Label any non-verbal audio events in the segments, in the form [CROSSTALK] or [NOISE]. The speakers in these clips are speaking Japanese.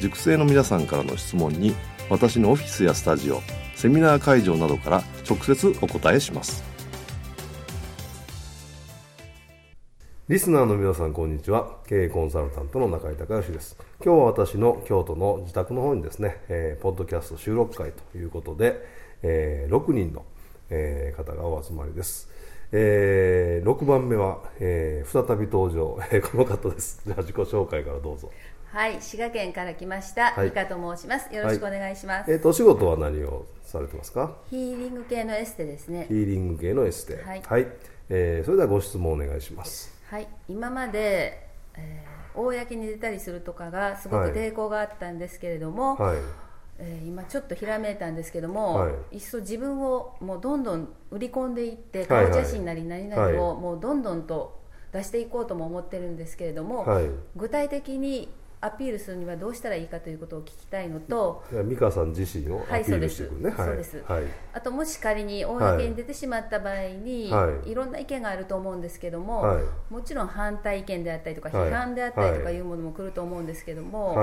塾生の皆さんからの質問に私のオフィスやスタジオセミナー会場などから直接お答えします。リスナーの皆さんこんにちは。経営コンサルタントの中井隆義です。今日は私の京都の自宅の方にですね、えー、ポッドキャスト収録会ということで、えー、6人の、えー、方がお集まりです。えー、6番目は、えー、再び登場、えー、この方です。じゃあ自己紹介からどうぞ。はい滋賀県から来ました、はい、美香と申します。よろしくお願いします、はい、えっ、ー、とお仕事は何をされてますか？ヒーリング系のエステですね。ヒーリング系のエステ。はい、はい、えー、それではご質問お願いします。はい。今まで、えー、公に出たりするとかがすごく抵抗があったんですけれども、はい、えー、今ちょっとひらめいたんですけども、はい、いっそ自分をもうどんどん売り込んでいって顔写真なり何々をもうどんどんと出していこうとも思ってるんですけれども、はい、具体的にアピールするにはどうしたらいいかということを聞きたいのと美香さん自身をアピールしていくね、はい、そうです、はい、あともし仮に公に出てしまった場合に、はい、いろんな意見があると思うんですけども、はい、もちろん反対意見であったりとか批判であったりとかい。うものも来ると思うんですけども、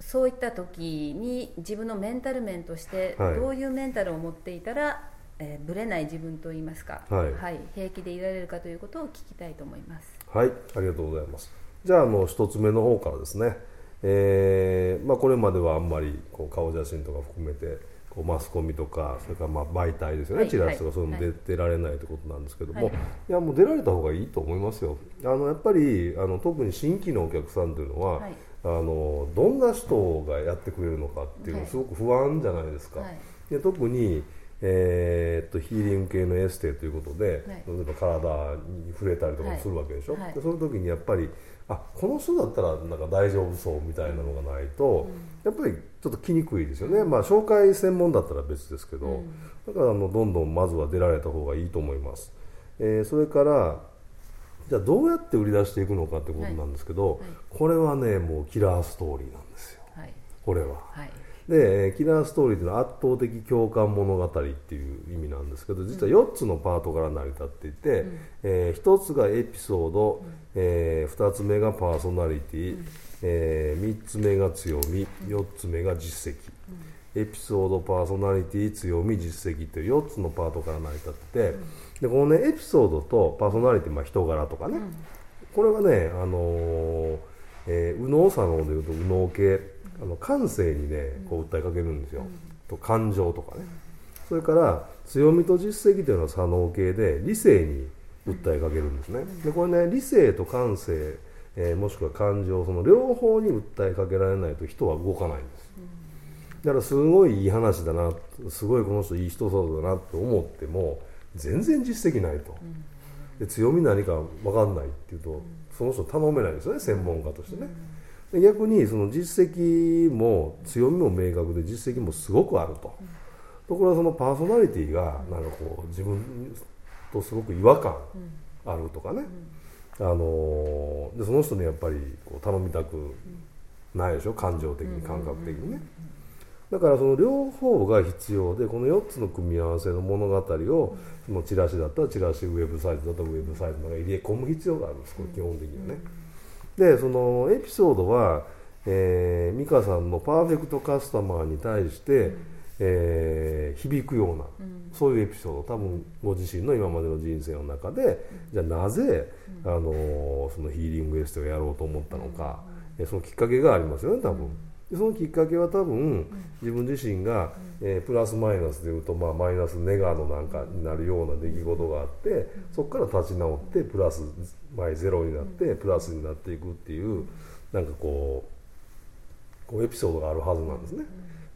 そういった時に自分のメンタル面としてどういうメンタルを持っていたら、えー、ぶれない自分といいますか、はい、はい、平気でいられるかということを聞きたいと思います。はい、ありがとうございます。じゃあもう一つ目の方からですね、えーまあ、これまではあんまりこう顔写真とか含めてこうマスコミとかそれからまあ媒体ですよね、はい、チラシとかそういうの出,、出られないということなんですけども、はい、いやもう出られた方がいいと思いますよ。あのやっぱりあの特に新規のお客さんというのは、はい、あのどんな人がやってくれるのかっていうのすごく不安じゃないですか、で特にえー、っとヒーリング系のエステということで、例えば体に触れたりとかもするわけでしょ、でその時にやっぱりあこの人だったらなんか大丈夫そうみたいなのがないと、やっぱりちょっと来にくいですよね、まあ、紹介専門だったら別ですけど、だからあのどんどんまずは出られた方がいいと思います、えー、それからじゃあどうやって売り出していくのかってことなんですけど、はい。はい、これはねもうキラーストーリーなんですよ、はい、これは。でキラーストーリーというのは圧倒的共感物語っていう意味なんですけど実は4つのパートから成り立っていて、うん、えー、1つがエピソード、うん、えー、2つ目がパーソナリティ、うん、えー、3つ目が強み4つ目が実績、エピソードパーソナリティ強み実績という4つのパートから成り立ってて、でこのねエピソードとパーソナリティ、まあ、人柄とかね、これはね、あのーえー、右脳左脳でいうと右脳系あの感性にねこう訴えかけるんですよ、と感情とかね、それから強みと実績というのは左脳系で理性に訴えかけるんですね、でこれね理性と感性、えー、もしくは感情その両方に訴えかけられないと人は動かないんです。だからすごいいい話だなすごいこの人いい人そうだなと思っても全然実績ないと、で強み何か分かんないっていうとその人頼めないですよね専門家としてね、逆にその実績も強みも明確で実績もすごくあると、ところがそのパーソナリティがなんかこう自分とすごく違和感あるとかね、あのでその人にやっぱりこう頼みたくないでしょ？感情的に感覚的にね。だからその両方が必要でこの4つの組み合わせの物語をそのチラシだったらチラシウェブサイトだったらウェブサイトの入れ込む必要があるんですこれ基本的にはね。でそのエピソードは、えー、美香さんのパーフェクトカスタマーに対して、うん、えー、響くような、うん、そういうエピソード多分ご自身の今までの人生の中で、うん、じゃあなぜ、あのそのヒーリングエステをやろうと思ったのか、うん、そのきっかけがありますよね多分。そのきっかけは多分自分自身が、え、プラスマイナスでいうと、まあ、マイナスネガのなんかになるような出来事があってそこから立ち直ってプラス前ゼロになってプラスになっていくっていうなんかこうこうエピソードがあるはずなんですね。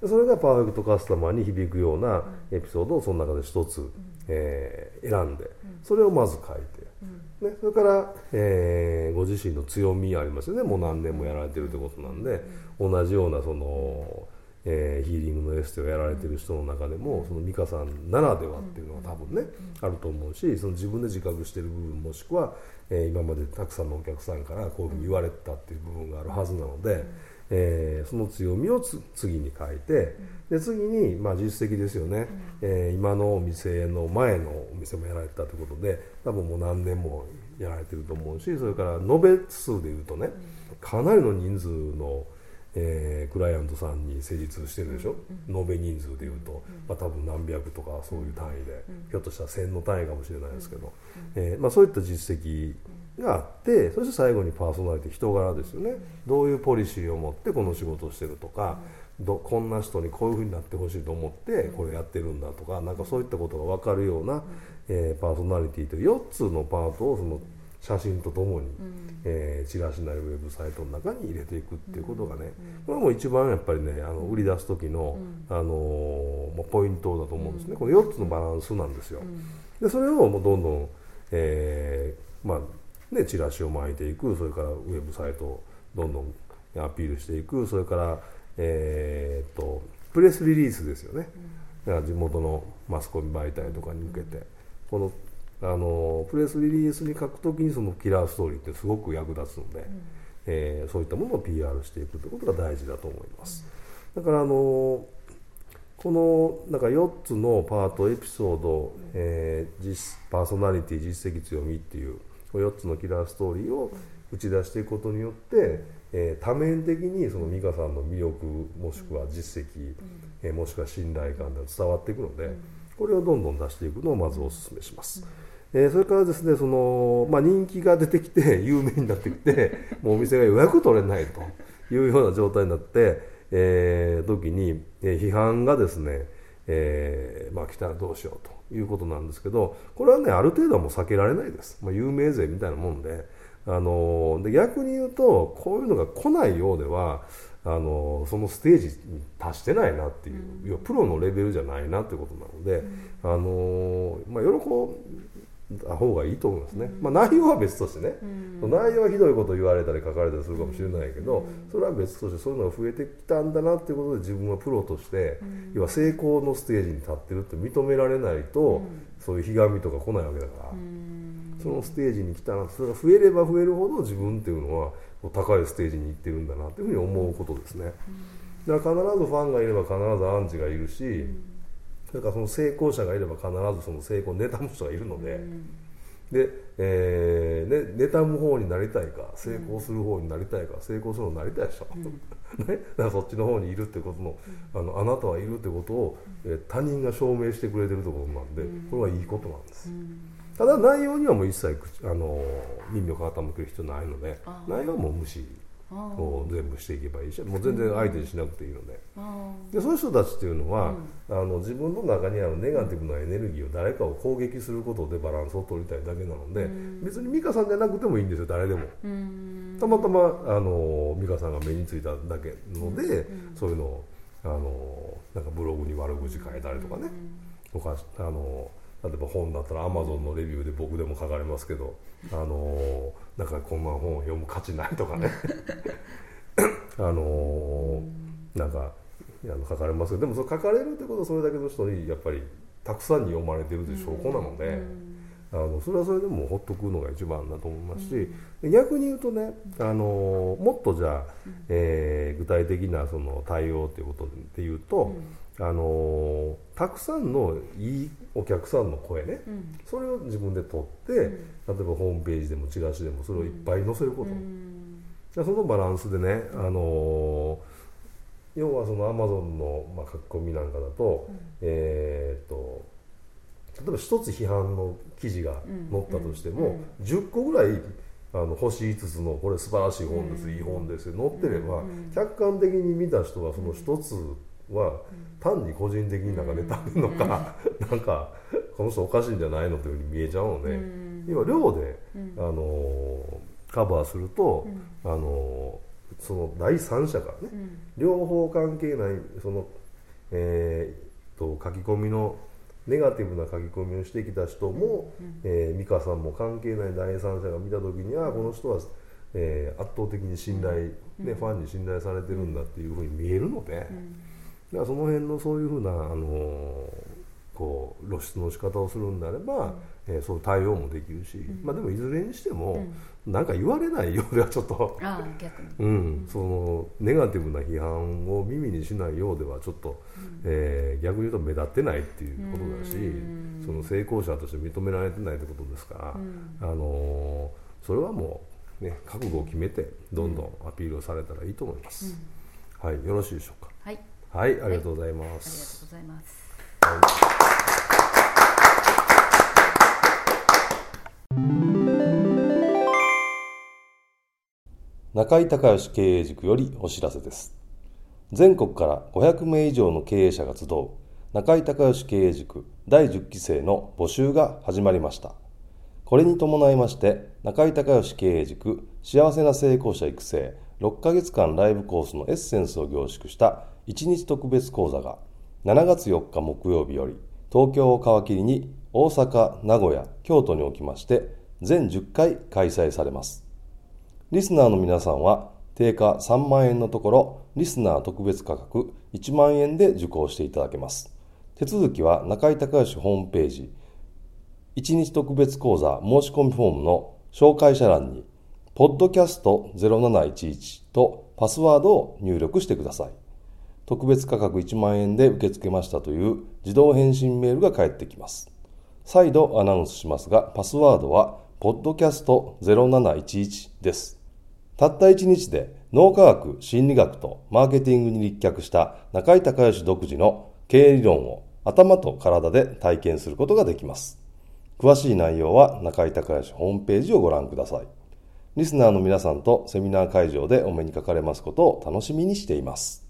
それがパーフェクトカスタマーに響くようなエピソードをその中で一つ、えー、選んでそれをまず書いて、ね、それから、えー、ご自身の強みありますよね。もう何年もやられてるってことなんで同じようなその、えー、ヒーリングのエステをやられてる人の中でもその美香さんならではっていうのが多分ねあると思うしその自分で自覚してる部分もしくは、えー、今までたくさんのお客さんからこういうふうに言われたっていう部分があるはずなので。えー、その強みを次に書いてで次に、まあ、実績ですよね、えー、今のお店の前のお店もやられてたということで多分もう何年もやられてると思うしそれから延べ数でいうとねかなりの人数の、えー、クライアントさんに成立してるでしょ、うん、延べ人数でいうと、まあ、多分何百とかそういう単位で、ひょっとしたら1000の単位かもしれないですけど、えーまあ、そういった実績があってそして最後にパーソナリティ人柄ですよね。どういうポリシーを持ってこの仕事をしてるとか、どこんな人にこういうふうになってほしいと思ってこれやってるんだとかなんかそういったことが分かるような、えー、パーソナリティという4つのパートをその写真とともに、うん、えー、チラシなりウェブサイトの中に入れていくっていうことがね、これはもう一番やっぱりねあの売り出す時の、あのー、ポイントだと思うんですね、この4つのバランスなんですよ。でそれをもうどんどん、えーまあね、チラシを巻いていくそれからウェブサイトをどんどんアピールしていくそれから、えー、っとプレスリリースですよね、だから地元のマスコミ媒体とかに向けて。このあのプレスリリースに書くときにそのキラーストーリーってすごく役立つので、うん、えー、そういったものを PR していくということが大事だと思います。だからあのこのなんか4つのパートエピソード、えー、実パーソナリティ実績強みっていう4つのキラーストーリーを打ち出していくことによって、えー、多面的にその美香さんの魅力もしくは実績、えー、もしくは信頼感が伝わっていくのでこれをどんどん出していくのをまずお勧めします。えー、それからですねその、まあ、人気が出てきて [LAUGHS] 有名になってきてもうお店が予約取れないというような状態になって、えー、時に、えー、批判がですね、えーまあ、来たらどうしようということなんですけどこれはねある程度はもう避けられないです、まあ、有名税みたいなもんで。あので逆に言うとこういうのが来ないようではあのそのステージに達してないなっていう、要はプロのレベルじゃないなっていうことなので、あのまあ、喜んだ方がいいと思いますね、まあ、内容は別としてね、内容はひどいこと言われたり書かれたりするかもしれないけど、それは別としてそういうのが増えてきたんだなっていうことで自分はプロとして、要は成功のステージに立ってるって認められないと、そういうひがみとか来ないわけだから、そのステージに来たなそれが増えれば増えるほど自分っていうのは高いステージに行ってるんだなというふうに思うことですね。だから必ずファンがいれば必ずアンチがいるし、それからその成功者がいれば必ずその成功を妬む人がいるので、で、えーね、妬む方になりたいか成功する方になりたいか成功するのになりたい人、うん、[LAUGHS] ね、だからそっちの方にいるってことの,、あのあなたはいるってことを、えー、他人が証明してくれてるところなんで、これはいいことなんです。ただ内容にはもう一切あの耳を傾ける必要ないので内容はもう無視を全部していけばいいしもう全然相手にしなくていいので。でそういう人たちっていうのは、うん、あの自分の中にあるネガティブなエネルギーを誰かを攻撃することでバランスを取りたいだけなので、うん、別に美香さんじゃなくてもいいんですよ誰でも、うん、たまたまあの美香さんが目についただけので、そういうのをあのなんかブログに悪口書いたりとかね、とかあの例えば本だったらアマゾンのレビューで僕でも書かれますけど、あのなんかこんな本を読む価値ないとかね。[LAUGHS] あのなんかあの書かれますけどでもそ書かれるってことはそれだけの人にやっぱりたくさんに読まれてるという。証拠なので。あのそれはそれでもほっとくのが一番だと思いますし、逆に言うとねあのもっとじゃあ、えー、具体的なその対応ということでいうと、あのたくさんのいいお客さんの声ね、うん、それを自分で取って、うん、例えばホームページでもチラシでもそれをいっぱい載せること、うん、そのバランスでね、あの要はそのアマゾンの、まあ、書き込みなんかだと,、えー、っと例えば一つ批判の記事が載ったとしても、10個ぐらいあの星5つのこれ素晴らしい本です、いい本です載ってれば、客観的に見た人はその一つは単に個人的になんか妬むのか、なんかこの人おかしいんじゃないのというふうに見えちゃうので、今量で、あのカバーすると、あのその第三者からね、両方関係ないその、えー、と書き込みのネガティブな書き込みをしてきた人も、うん、えー、美香さんも関係ない第三者が見た時にはこの人は、えー、圧倒的に信頼、ね、ファンに信頼されてるんだっていうふうに見えるので、だからその辺のそういうふうな、あのーこう露出の仕方をするんであれば、うん、えー、そう対応もできるし、うん、まあ、でもいずれにしても、うん、なんか言われないようではちょっとうん、そのネガティブな批判を耳にしないようではちょっと、うん、えー、逆に言うと目立ってないっていうことだし、その成功者として認められてないってことですから、あのー、それはもう、ね、覚悟を決めてどんどんアピールをされたらいいと思います。はい、よろしいでしょうか？はい、ありがとうございます。ありがとうございます。中井隆義経営塾よりお知らせです全国から500名以上の経営者が集う中井隆義経営塾第10期生の募集が始まりましたこれに伴いまして中井隆義経営塾幸せな成功者育成6ヶ月間ライブコースのエッセンスを凝縮した1日特別講座が7月4日木曜日より東京を皮切りに大阪、名古屋、京都におきまして全10回開催されます。リスナーの皆さんは定価3万円のところリスナー特別価格1万円で受講していただけます。手続きは中井隆義ホームページ1日特別講座申し込みフォームの紹介者欄にポッドキャスト0711とパスワードを入力してください。特別価格1万円で受け付けましたという自動返信メールが返ってきます。再度アナウンスしますが、パスワードは、ポッドキャスト0711です。たった1日で脳科学、心理学とマーケティングに立脚した中井隆義独自の経営理論を頭と体で体験することができます。詳しい内容は中井隆義ホームページをご覧ください。リスナーの皆さんとセミナー会場でお目にかかれますことを楽しみにしています。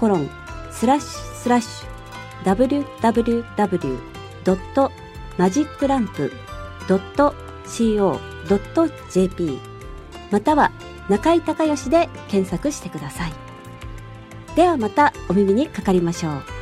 コロンスラッシュスラッシュ www.magiclamp.co.jp または中井隆義で検索してください。ではまたお耳にかかりましょう。